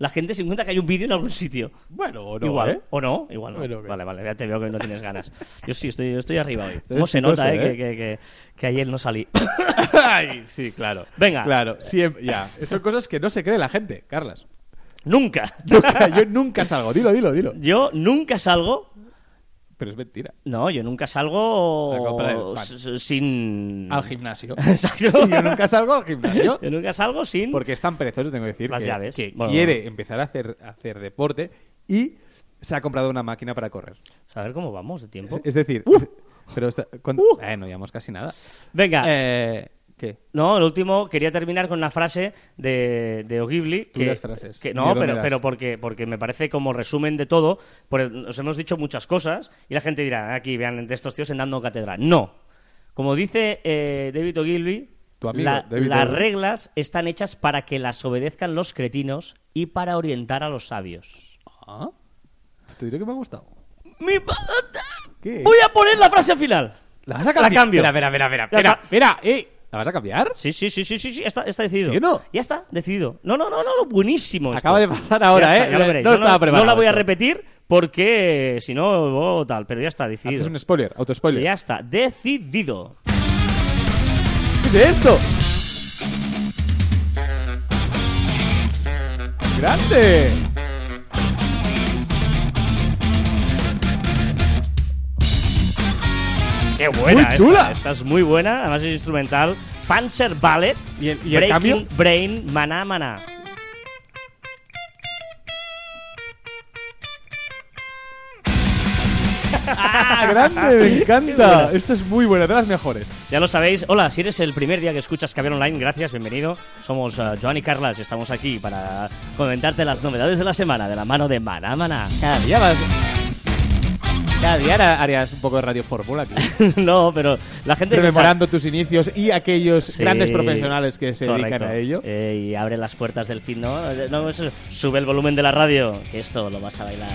la gente se encuentra que hay un vídeo en algún sitio. Bueno, o no, igual, ¿eh? ¿o no? Igual no. Bueno. Vale, vale, ya te veo que no tienes ganas. Yo sí, estoy, estoy arriba hoy. ¿Cómo se nota, eh? ¿eh? Que, que, que, que ayer no salí. Ay, sí, claro. Venga. Claro, siempre, ya. Son cosas que no se cree la gente, Carlas. nunca. Nunca- yo nunca salgo. Dilo, dilo, dilo. Yo nunca salgo... Pero es mentira. No, yo nunca salgo el sin... Al gimnasio. Exacto. Yo nunca salgo al gimnasio. Yo nunca salgo sin... Porque es tan perezoso, tengo que decir, Las que, llaves. que Bueno, quiere empezar a hacer, a hacer deporte y se ha comprado una máquina para correr. A ver cómo vamos de tiempo. Es, es decir, Uh. pero está, ¿cuánto- Uh. eh, no llevamos casi nada. Venga. Eh, ¿Qué? No, el último, quería terminar con una frase de, de O'Ghibli. Que, las frases. que- ¿Y no, pero, pero porque, porque me parece como resumen de todo. Porque nos hemos dicho muchas cosas y la gente dirá, "Ah, aquí vean de estos tíos en dando cátedra. No. Como dice eh, David O'Ghibli, la- las reglas están hechas para que las obedezcan los cretinos y para orientar a los sabios. Ah, te diré que me ha gustado. Mi ¿Qué? Voy a poner la frase final. ¿La vas a cambiar? La cambio. Espera, espera, espera, espera. Espera, eh. ¿La vas a cambiar? Sí, sí, sí, sí, sí, sí, está, está decidido. ¿Sí o no? Ya está, decidido. No, no, no, no, buenísimo. esto. Acaba de pasar ahora, Ya está, ¿eh? ya lo veréis. No estaba no, preparado la voy a repetir porque si no, oh, tal, pero ya está, decidido. Haces un spoiler, autospoiler. Ya está, decidido. ¿Qué es esto? ¡Grande! Qué buena. Muy chula. Esta, esta es muy buena, además es instrumental. Panzer Ballet, ¿Y el- y el Breaking cambio? Brain, Maná Maná. ¡Ah, grande! Me encanta. Esta es muy buena, de las mejores. Ya lo sabéis. Hola, si eres el primer día que escuchas Caber Online, gracias, bienvenido. Somos eh, Joan y Carlas y estamos aquí para comentarte las novedades de la semana de la mano de Maná Maná. Vas... Cada día harías un poco de radio fórmula aquí. no, pero la gente Rememorando tus inicios y aquellos Sí, grandes profesionales que se dedican a ello. Eh, y abre las puertas del fin, ¿no? Eh, no eso- sube el volumen de la radio, que esto lo vas a bailar.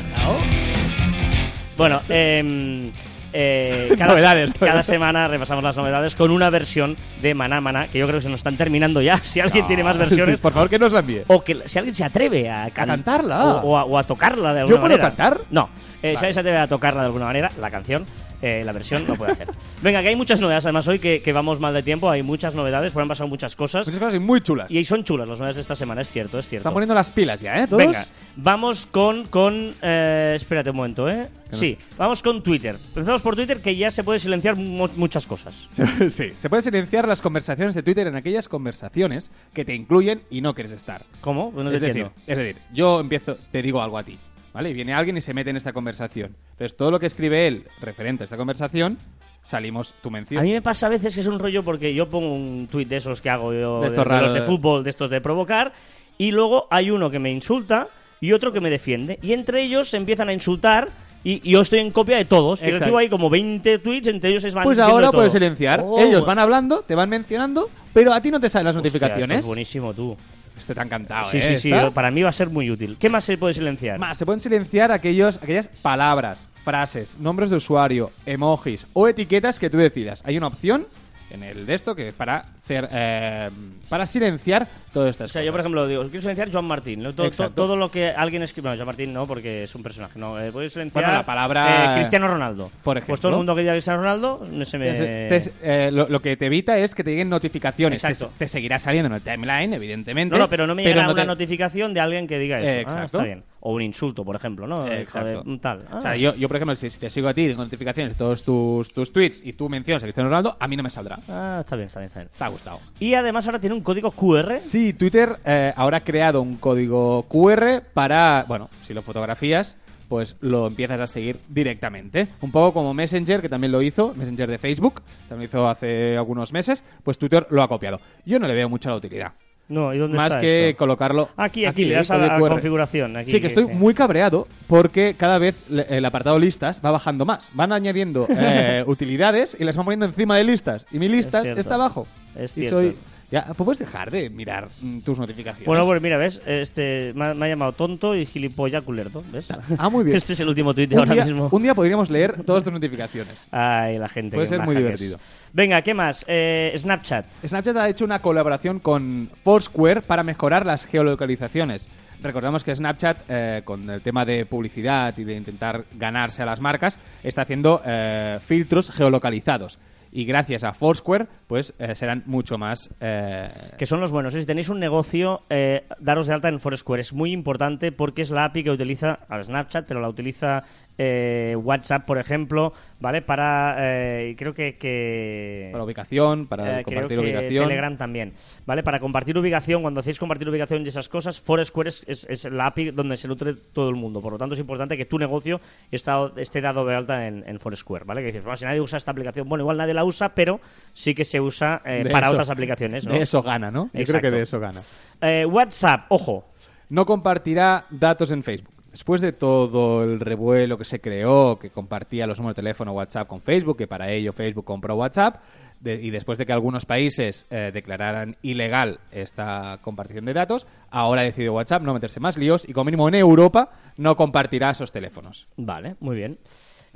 Bueno, em, eh, cada, Novedades. cada semana repasamos las novedades con una versión de Maná Maná, que yo creo que se nos están terminando ya. Si alguien tiene más versiones, Sí, por favor, que nos la envíe. o que si alguien se atreve a, can- cantarla. o, o a, o a tocarla de alguna ¿Yo puedo manera. cantar? No, eh, si Vale. alguien se atreve a tocarla de alguna manera, la canción, eh, la versión lo puede hacer. Venga, que hay muchas novedades además hoy que, que vamos mal de tiempo, hay muchas novedades, pues han pasado muchas cosas. Muchas cosas y muy chulas. Y son chulas las novedades de esta semana, es cierto, es cierto. Están poniendo las pilas ya, ¿eh? ¿Todos? Venga, vamos con. con eh, espérate un momento, ¿eh? no Sí, vamos con Twitter. Empezamos por Twitter, que ya se puede silenciar mu- muchas cosas. sí, se puede silenciar las conversaciones de Twitter en aquellas conversaciones que te incluyen y no quieres estar. ¿Cómo? No te es, decir, es decir, yo empiezo, te digo algo a ti, ¿vale? Y viene alguien y se mete en esta conversación. Entonces, todo lo que escribe él referente a esta conversación, salimos tu mención. A mí me pasa a veces que es un rollo porque yo pongo un tuit de esos que hago yo, De estos los raros de de- fútbol, de estos de provocar, y luego hay uno que me insulta y otro que me defiende. Y entre ellos se empiezan a insultar y, y yo estoy en copia de todos. Y Exacto. recibo ahí como 20 tweets, entre ellos es van Pues ahora de todo. puedes silenciar. Oh, Ellos van hablando, te van mencionando, pero a ti no te salen las hostia, notificaciones. esto es buenísimo, tú. Esto te ha encantado, sí, ¿eh? sí, sí, para mí va a ser muy útil. ¿Qué más se puede silenciar? Más, se pueden silenciar aquellos, aquellas palabras, frases, nombres de usuario, emojis o etiquetas que tú decidas. Hay una opción en el de esto que para hacer, eh, para silenciar todas estas O sea, cosas. yo, por ejemplo, digo, quiero silenciar Joan Martín. ¿no? Todo, todo lo que alguien escribe. Bueno, Joan Martín no, porque es un personaje. No, eh, puedes silenciar. Bueno, la palabra- eh, Cristiano Ronaldo. Por Pues todo el ejemplo. mundo que diga Cristiano Ronaldo no se me. Eh, lo, lo que te evita es que te lleguen notificaciones. Exacto. te seguirá saliendo en el timeline, evidentemente. No, no, pero no me llega no una te- notificación de alguien que diga eso. Ah, exacto. está bien. O un insulto, por ejemplo, ¿no? Exacto. de- tal. O Ah. sea, yo, yo, por ejemplo, si, si te sigo a ti, tengo notificaciones de todos tus, tus tweets y tú mencionas a Cristiano Ronaldo, a mí no me saldrá. Ah, está bien, está bien, está bien. Te ha gustado. Y además ahora tiene un código QR. Sí, Twitter eh, ahora ha creado un código QR para, bueno, si lo fotografías, pues lo empiezas a seguir directamente. Un poco como Messenger, que también lo hizo, Messenger de Facebook, también lo hizo hace algunos meses, pues Twitter lo ha copiado. Yo no le veo mucha la utilidad. No, ¿y dónde Más está que esto? colocarlo Aquí, aquí, le das a la QR. configuración. Aquí, sí, que estoy sí. muy cabreado porque cada vez el apartado listas va bajando más. Van añadiendo eh, utilidades y las van poniendo encima de listas. Y mi listas está abajo. Es y cierto. soy... Ya, puedes dejar de mirar mm, tus notificaciones. Bueno, pues mira, ¿ves? Este, me, ha, me ha llamado tonto y gilipollas culerdo, ¿ves? Ah, muy bien. este es el último tuit de un, ahora día, mismo. un día podríamos leer todas tus notificaciones. Ay, la gente. Puede ser muy divertido. Venga, ¿qué más? Eh, Snapchat. Snapchat ha hecho una colaboración con Foursquare para mejorar las geolocalizaciones. Recordamos que Snapchat, eh, con el tema de publicidad y de intentar ganarse a las marcas, está haciendo eh, filtros geolocalizados. Y gracias a Foursquare, pues eh, serán mucho más... eh, Que son los buenos. Si tenéis un negocio, eh, daros de alta en Foursquare. Es muy importante porque es la API que utiliza a Snapchat, pero la utiliza eh, WhatsApp, por ejemplo, ¿vale? Para, eh, creo que... que para ubicación, para eh, creo compartir que ubicación. Telegram también, ¿vale? Para compartir ubicación, cuando hacéis compartir ubicación y esas cosas, Foursquare es, es, es la API donde se nutre todo el mundo. Por lo tanto, es importante que tu negocio está- esté dado de alta en, en Foursquare, ¿vale? Que dices, bueno, si nadie usa esta aplicación, bueno, igual nadie la usa, pero sí que se usa eh, para eso- otras aplicaciones, ¿no? De eso gana, ¿no? Yo creo Exacto. que de eso gana. Eh, WhatsApp, ojo, no compartirá datos en Facebook. Después de todo el revuelo que se creó, que compartía los números de teléfono WhatsApp con Facebook, que para ello Facebook compró WhatsApp, de- y después de que algunos países eh, declararan ilegal esta compartición de datos, ahora ha decidido WhatsApp no meterse más líos y como mínimo en Europa no compartirá esos teléfonos. vale, muy bien.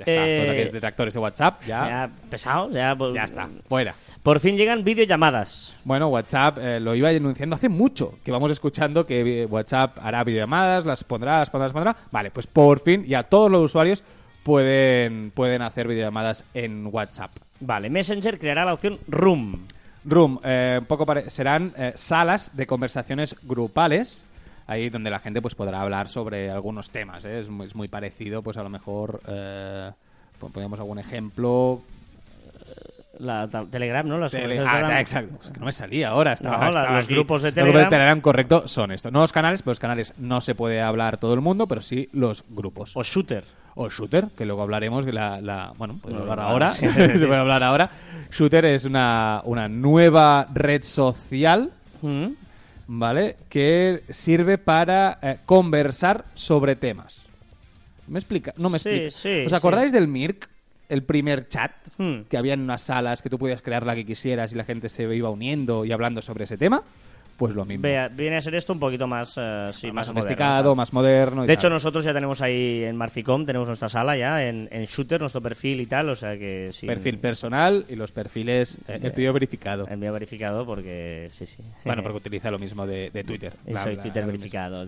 Ya está, Eh, todos aquellos detractores de WhatsApp, ya, ya pesado, ya, pues, ya está, fuera. Por fin llegan videollamadas. Bueno, WhatsApp eh, lo iba denunciando hace mucho, que vamos escuchando que eh, WhatsApp hará videollamadas, las pondrá, las pondrá, las pondrá. Vale, pues por fin ya todos los usuarios pueden, pueden hacer videollamadas en WhatsApp. Vale, Messenger creará la opción Room. Room, eh, un poco serán eh, salas de conversaciones grupales, ahí donde la gente pues podrá hablar sobre algunos temas. ¿eh? Es, muy, es muy parecido, pues a lo mejor eh, pon- ponemos algún ejemplo. La, ta- Telegram, ¿no? Las Tele- ah, Telegram. exacto. Es que no me salía ahora. Estaba, No, la- estaba los aquí. grupos de Los grupos Telegram. Telegram, correcto, son estos. No los canales, pero los canales no se puede hablar todo el mundo, pero sí los grupos. O Shooter. O Shooter, que luego hablaremos, la, la- bueno, podemos hablar ahora, sí, se sí, puede hablar ahora. Shooter es una, una nueva red social, Mm. ¿Vale? Que sirve para eh, conversar sobre temas. ¿Me explica? No me Sí, explica. sí, ¿Os sí. acordáis del Mirk? El primer chat Hmm. que había en unas salas que tú podías crear la que quisieras y la gente se iba uniendo y hablando sobre ese tema. Pues lo mismo. Vea- viene a ser esto un poquito más, eh, sí, más más, sofisticado, moderno, más moderno. y De hecho, nosotros ya tenemos ahí en Marficom, tenemos nuestra sala ya en, en Shooter, nuestro perfil y tal, o sea que sí. perfil personal y los perfiles eh, el tuyo verificado. Envío verificado porque sí, sí. Bueno, porque utiliza lo mismo de, de Twitter. Y Bla, soy bla, Twitter bla, verificado. Eh,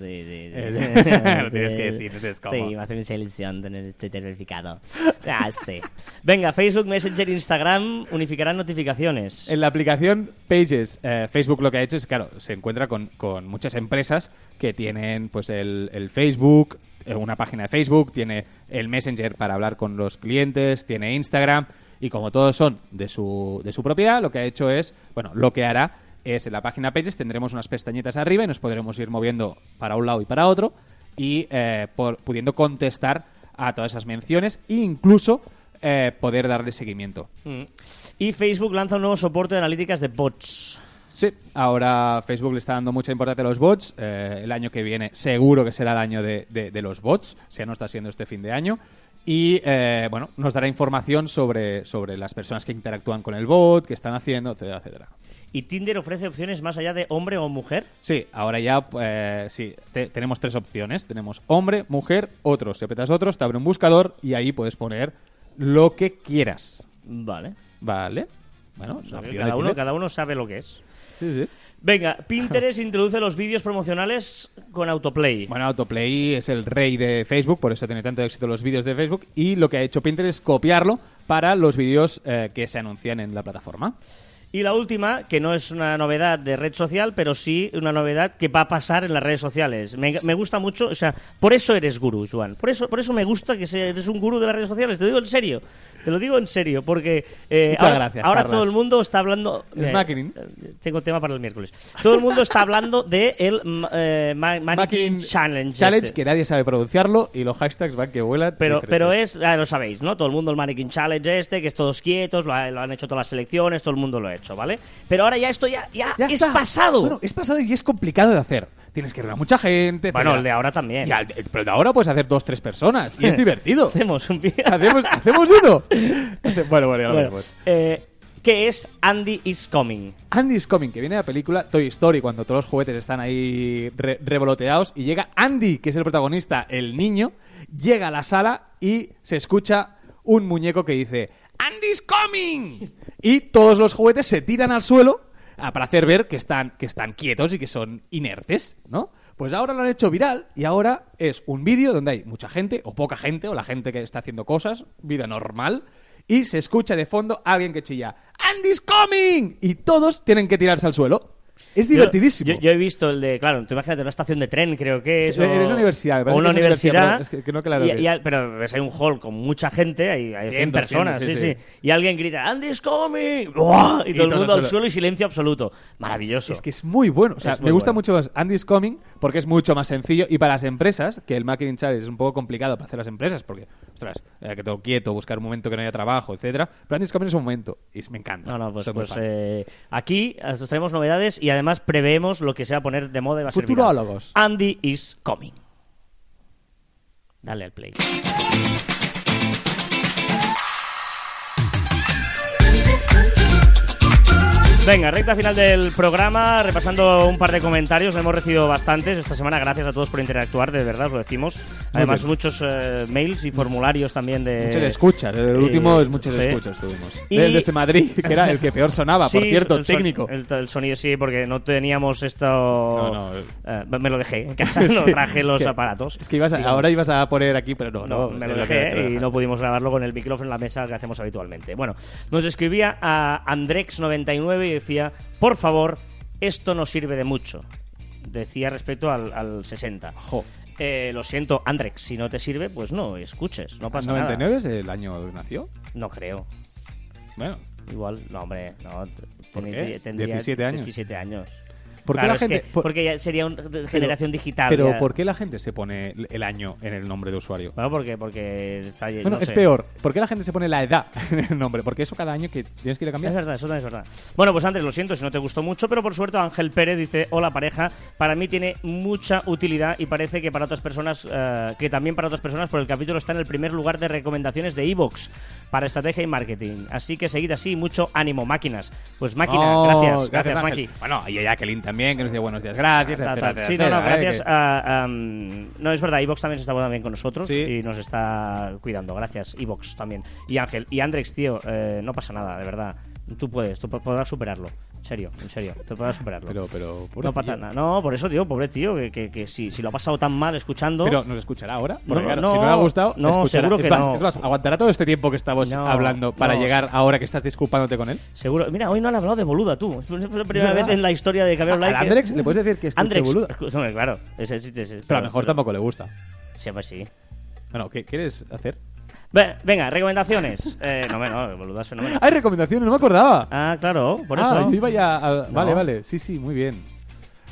de- lo tienes que decir, es como- Sí, me hace mucha ilusión tener Twitter verificado. Ah, sí. Venga, Facebook, Messenger, Instagram unificarán notificaciones. En la aplicación Pages, eh, Facebook lo que ha hecho es, claro, se encuentra con, con muchas empresas que tienen pues el, Facebook, eh, una página de Facebook, tiene el Messenger para hablar con los clientes, tiene Instagram, y como todos son de su, de su propiedad, lo que ha hecho es, bueno, lo que hará es en la página Pages tendremos unas pestañitas arriba y nos podremos ir moviendo para un lado y para otro y eh, pudiendo contestar a todas esas menciones e incluso eh, poder darle seguimiento. Mm. Y Facebook lanza un nuevo soporte de analíticas de bots. Sí, ahora Facebook le está dando mucha importancia a los bots. Eh, el año que viene seguro que será el año de, de- de los bots, si ya no está siendo este fin de año. Y eh, bueno, nos dará información sobre, sobre las personas que interactúan con el bot, qué están haciendo, etcétera, etcétera. ¿Y Tinder ofrece opciones más allá de hombre o mujer? Sí, ahora ya eh, sí, te- tenemos tres opciones. Tenemos hombre, mujer, otros. Si apretas otros, te abre un buscador y ahí puedes poner lo que quieras. Vale. ¿Vale? Bueno, es una Cada uno, cada uno sabe lo que es. Sí, sí. Venga, Pinterest introduce los vídeos promocionales con autoplay. Bueno, Autoplay es el rey de Facebook, por eso tiene tanto éxito los vídeos de Facebook. Y lo que ha hecho Pinterest es copiarlo para los vídeos eh, que se anuncian en la plataforma. Y la última, que no es una novedad de red social, pero sí una novedad que va a pasar en las redes sociales. Me, me gusta mucho, o sea, por eso eres gurú, Juan. Por eso, por eso me gusta que eres un gurú de las redes sociales. Te lo digo en serio. Te lo digo en serio, porque eh, ahora, gracias, ahora Carlas. todo el mundo está hablando... El eh, eh, Tengo tema para el miércoles. Todo el mundo está hablando de el eh, ma- Mannequin Mannequin Challenge. Challenge, este. que nadie sabe pronunciarlo y los hashtags van que vuelan. Pero, diferentes. pero es, ya lo sabéis, ¿no? Todo el mundo el Mannequin Challenge este, que es todos quietos, lo, ha- lo han hecho todas las selecciones, todo el mundo lo ha hecho, ¿vale? Pero ahora ya esto ya, ya, Ya es está. pasado. Bueno, es pasado y es complicado de hacer. Tienes que reunir a mucha gente. Bueno, etcétera. el de ahora también. Y al- pero el de ahora puedes hacer dos, tres personas y es divertido. Hacemos un vídeo. ¿Hacemos, ¿Hacemos uno? bueno, bueno, ya lo Bueno, veremos. eh, ¿Qué es Andy is Coming? Andy is Coming, que viene de la película Toy Story, cuando todos los juguetes están ahí re- revoloteados, y llega Andy, que es el protagonista, el niño, llega a la sala y se escucha un muñeco que dice ¡Andy's coming! Y todos los juguetes se tiran al suelo ah, para hacer ver que están, que están quietos y que son inertes, ¿no? Pues ahora lo han hecho viral y ahora es un vídeo donde hay mucha gente, o poca gente, o la gente que está haciendo cosas, vida normal, y se escucha de fondo alguien que chilla ¡Andy's coming! Y todos tienen que tirarse al suelo. Es Yo- divertidísimo. Yo, yo he visto el de, claro, tú imagínate una estación de tren, creo que es. Sí, o- es una universidad, O una universidad, es que- que no claro y- y pero ves, hay un hall con mucha gente, hay, hay 100 Cientos, personas, cientos, sí, sí, sí, Y alguien grita, Andy's coming. ¡Buah! Y, todo el mundo al suelo. y silencio absoluto. Maravilloso. Es que es muy bueno. O sea, me gusta bueno. mucho más Andy's Coming porque es mucho más sencillo. Y para las empresas, que el Marketing Challenge es un poco complicado para hacer las empresas porque, ostras, eh, que todo quieto, buscar un momento que no haya trabajo, etcétera. Pero Coming es un momento y me encanta. No, no, pues, pues eh, aquí eh, os traemos novedades y además preveemos lo que se va a poner de moda y va a. Futurólogos. Andy is coming. Dale al play. Venga, recta final del programa, repasando un par de comentarios, hemos recibido bastantes esta semana, gracias a todos por interactuar, de verdad, os lo decimos. Además, muchos eh, mails y formularios también de... Muchas escuchas. El eh, último es muchas sí. escuchas tuvimos. Y- Desde ese Madrid, que era el que peor sonaba, por Sí, cierto, el son- técnico. El, el sonido sí, porque no teníamos esto. no, Eh, me lo dejé en casa, no Sí, traje los es que- aparatos. Es que ibas a- digamos. ahora ibas a poner aquí, pero no. No, no, me lo dejé y no pudimos grabarlo con el micrófono en la mesa que hacemos habitualmente. Bueno, nos escribía a Andrex99 y decía: Por favor, esto no sirve de mucho. Decía respecto al, al 60. Jo. Eh, lo siento, Andrex, si no te sirve, pues no escuches, no pasa 99 es el año que nació. nada. No creo. Bueno, Igual, no, hombre, no. ¿Por qué? tendría 17 años. 17 años. ¿Por qué Claro, la es gente- que- por- porque ya sería una generación digital. pero ya. ¿por qué la gente se pone el año en el nombre de usuario? Bueno, porque, porque está Bueno, no es sé. peor. ¿Por qué la gente se pone la edad en el nombre? Porque eso cada año que tienes que ir a Es cambiar. verdad, eso también es verdad. Bueno, pues Andrés, lo siento si no te gustó mucho, pero por suerte Ángel Pérez dice, hola pareja, para mí tiene mucha utilidad y parece que para otras personas, eh, que también para otras personas, por el capítulo está en el primer lugar de recomendaciones de Evox para estrategia y marketing. Así que seguid así, mucho ánimo, máquinas. Pues máquina, Oh, gracias, gracias, Ángel. Maki. Bueno, y a Jacqueline también, que nos dice buenos días, gracias, Ta, ta, etcétera. Sí, etcétera, no, no, gracias. A- mm, no, es verdad, Ivox también se está bien con nosotros Sí. y nos está cuidando. Gracias, Ivox también. Y Ángel. Y Andrex, tío, eh, no pasa nada, de verdad. Tú puedes, tú po- podrás superarlo. En serio, en serio, tú podrás superarlo. Pero, pero, no pasa nada. No, por eso, tío, pobre tío, que, que, que si, si lo ha pasado tan mal escuchando. Pero nos escuchará ahora. No, Porque, claro, no, si no le ha gustado, no, escuchará. seguro es más, no. Es más, aguantará todo este tiempo que estamos No, hablando para llegar ahora que estás disculpándote con él. Seguro. Mira, hoy no han hablado de boluda, tú. Es la primera vez en la historia de Cabrón ¿Al Like. Andrex le puedes decir que Andrex, boluda? claro. Pero a lo mejor tampoco le gusta. Sí, pues sí. Bueno, ¿qué quieres hacer? Ve- venga, recomendaciones. Eh, no, no, boluda es fenómeno. ¡Hay recomendaciones! No me acordaba. Ah, claro, por Ah, eso. yo iba ya al- Vale, No. vale. Sí, sí, muy bien.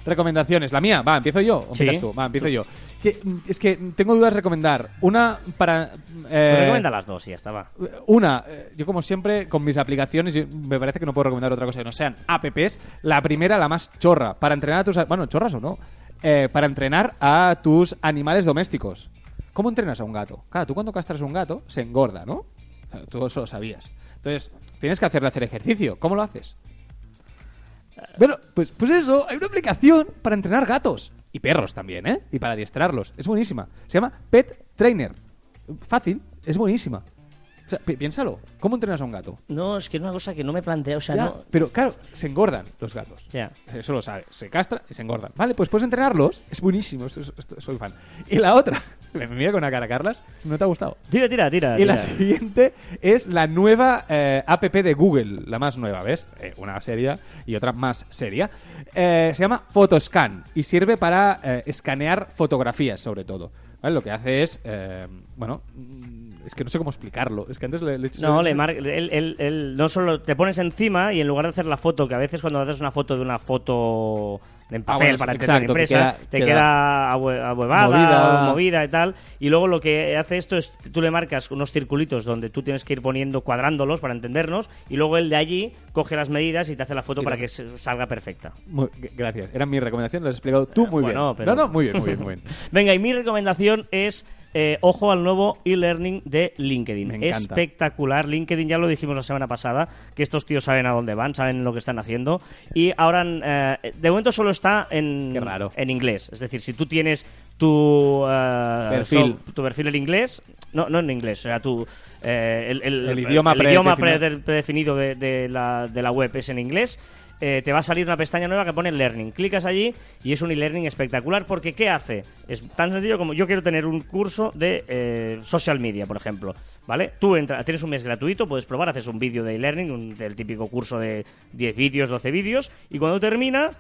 Recomendaciones. La mía. Va, empiezo yo. ¿O Sí. tú? Va, empiezo yo. Que, es que tengo dudas de recomendar. Una para... eh, Pues recomienda las dos y ya está, va. Una, eh, yo como siempre, con mis aplicaciones, yo- me parece que no puedo recomendar otra cosa que no sean apps. La primera, la más chorra, para entrenar a tus... Bueno, chorras o no. eh, para entrenar a tus animales domésticos. ¿Cómo entrenas a un gato? Claro, tú cuando castras a un gato, se engorda, ¿no? O sea, tú eso lo sabías. Entonces, tienes que hacerle hacer ejercicio. ¿Cómo lo haces? Bueno, pues, pues eso, hay una aplicación para entrenar gatos. Y perros también, ¿eh? Y para adiestrarlos. Es buenísima. Se llama Pet Trainer. Fácil, es buenísima. O sea, pi- piénsalo. ¿Cómo entrenas a un gato? No, es que es una cosa que no me planteo, o sea, Ya, no... Pero claro, se engordan los gatos. Ya. Eso lo sabe. Se castra y se engordan. Vale, pues puedes entrenarlos. Es buenísimo. esto- soy fan. Y la otra, me mira con una cara, Carlas. ¿No te ha gustado? Tira, tira, tira. Y la tira. siguiente es la nueva eh, app de Google, la más nueva, ¿ves? Eh, una seria y otra más seria. Eh, se llama Photoscan y sirve para eh, escanear fotografías, sobre todo. ¿Vale? Lo que hace es, eh, bueno, mm, es que no sé cómo explicarlo. Es que antes le, le he No, le mar... él, él- él no solo te pones encima y en lugar de hacer la foto, que a veces cuando haces una foto de una foto en Ah, papel bueno, para exacto, que impresa, queda- te queda queda, abue- ahuevada movida. movida y tal. Y luego lo que hace esto es, tú le marcas unos circulitos donde tú tienes que ir poniendo, cuadrándolos para entendernos, y luego él de allí coge las medidas y te hace la foto Y para que salga perfecta. Muy- gracias. Era mi recomendación, lo has explicado tú muy Bueno, bien. pero- No, no, muy bien, muy bien, muy bien. Venga, y mi recomendación es eh, ojo al nuevo e-learning de LinkedIn. Espectacular. LinkedIn ya lo dijimos la semana pasada, que estos tíos saben a dónde van, saben lo que están haciendo. Y ahora, eh, de momento solo está en, raro. en inglés. Es decir, si tú tienes tu eh, Perfil. so- tu perfil en inglés, no, no en inglés, o sea, tu, eh, el, el- El idioma el predefinido de, de la, de la web es en inglés, eh, te va a salir una pestaña nueva que pone Learning. Clicas allí y es un e-learning espectacular porque ¿qué hace? Es tan sencillo como yo quiero tener un curso de eh, social media, por ejemplo. ¿Vale? Tú entras, tienes un mes gratuito, puedes probar, haces un vídeo de e-learning, del típico curso de 10 vídeos, 12 vídeos, y cuando termina,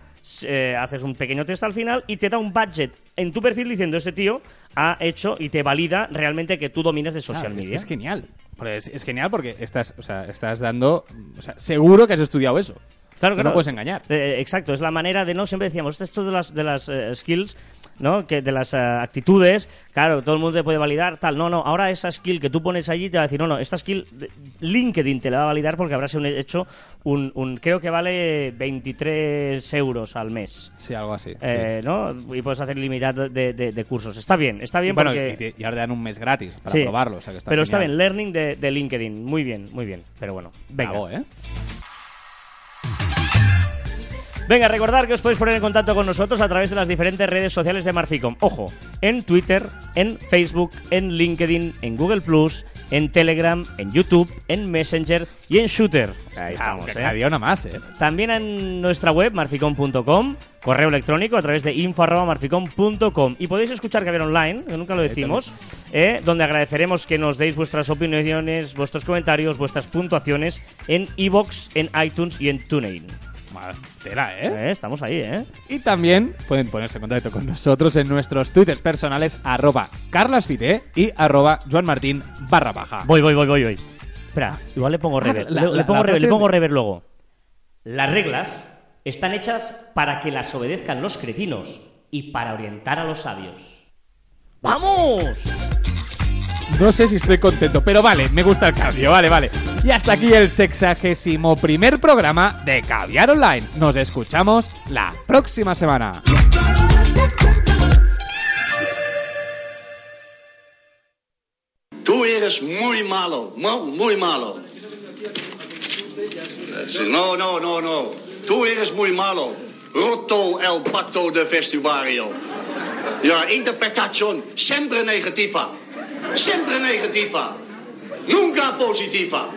eh, haces un pequeño test al final y te da un budget en tu perfil diciendo este tío ha hecho y te valida realmente que tú domines de social Claro, es, media. es genial. Es, es genial porque estás, o sea, estás dando... O sea, seguro que has estudiado eso. Claro, O sea, claro. No puedes engañar. Eh, exacto, es la manera de no siempre decíamos esto de las de las eh, skills, ¿no? Que de las eh, actitudes, claro, todo el mundo te puede validar tal. No, no, ahora esa skill que tú pones allí te va a decir, no, no, esta skill LinkedIn te la va a validar porque habrás hecho un, un- creo que vale 23 euros al mes. Sí, algo así. sí. Eh, ¿no? Y puedes hacer limitado de, de- de cursos. Está bien, está bien bueno, porque... y, te- y ahora te dan un mes gratis para Sí, probarlo. O sea que está pero está genial. bien, learning de, de LinkedIn, muy bien, muy bien. Pero bueno, venga. Bravo, ¿eh? Venga, recordar que os podéis poner en contacto con nosotros a través de las diferentes redes sociales de Marficom. Ojo, en Twitter, en Facebook, en LinkedIn, en Google Plus, en Telegram, en YouTube, en Messenger y en Shooter. Ahí estamos, Aunque ¿eh? día una más, ¿eh? También en nuestra web, marficom.com, correo electrónico a través de info.marficom.com. Y podéis escuchar Caber Online, que nunca lo decimos, eh, donde agradeceremos que nos deis vuestras opiniones, vuestros comentarios, vuestras puntuaciones en iBox, en iTunes y en TuneIn. Madre tela, ¿eh? Eh, estamos ahí, ¿eh? Y también pueden ponerse en contacto con nosotros en nuestros twitters personales arroba carlasfite y arroba joanmartin barra baja. Voy, voy, voy, voy, voy. Espera, igual le pongo Ah, rever. la- le, la- le pongo la rever, le pongo rever luego. Las reglas están hechas para que las obedezcan los cretinos y para orientar a los sabios. ¡Vamos! No sé si estoy contento, pero vale, me gusta el cambio, vale, vale. Y hasta aquí el sexagésimo primer programa de Caviar Online. Nos escuchamos la próxima semana. Tú eres muy malo, mu- muy malo. No, no, no, no. Tú eres muy malo. Rotto el pacto de vestuario. Ja, interpretación siempre negativa. Siempre negativa. Nunca positiva.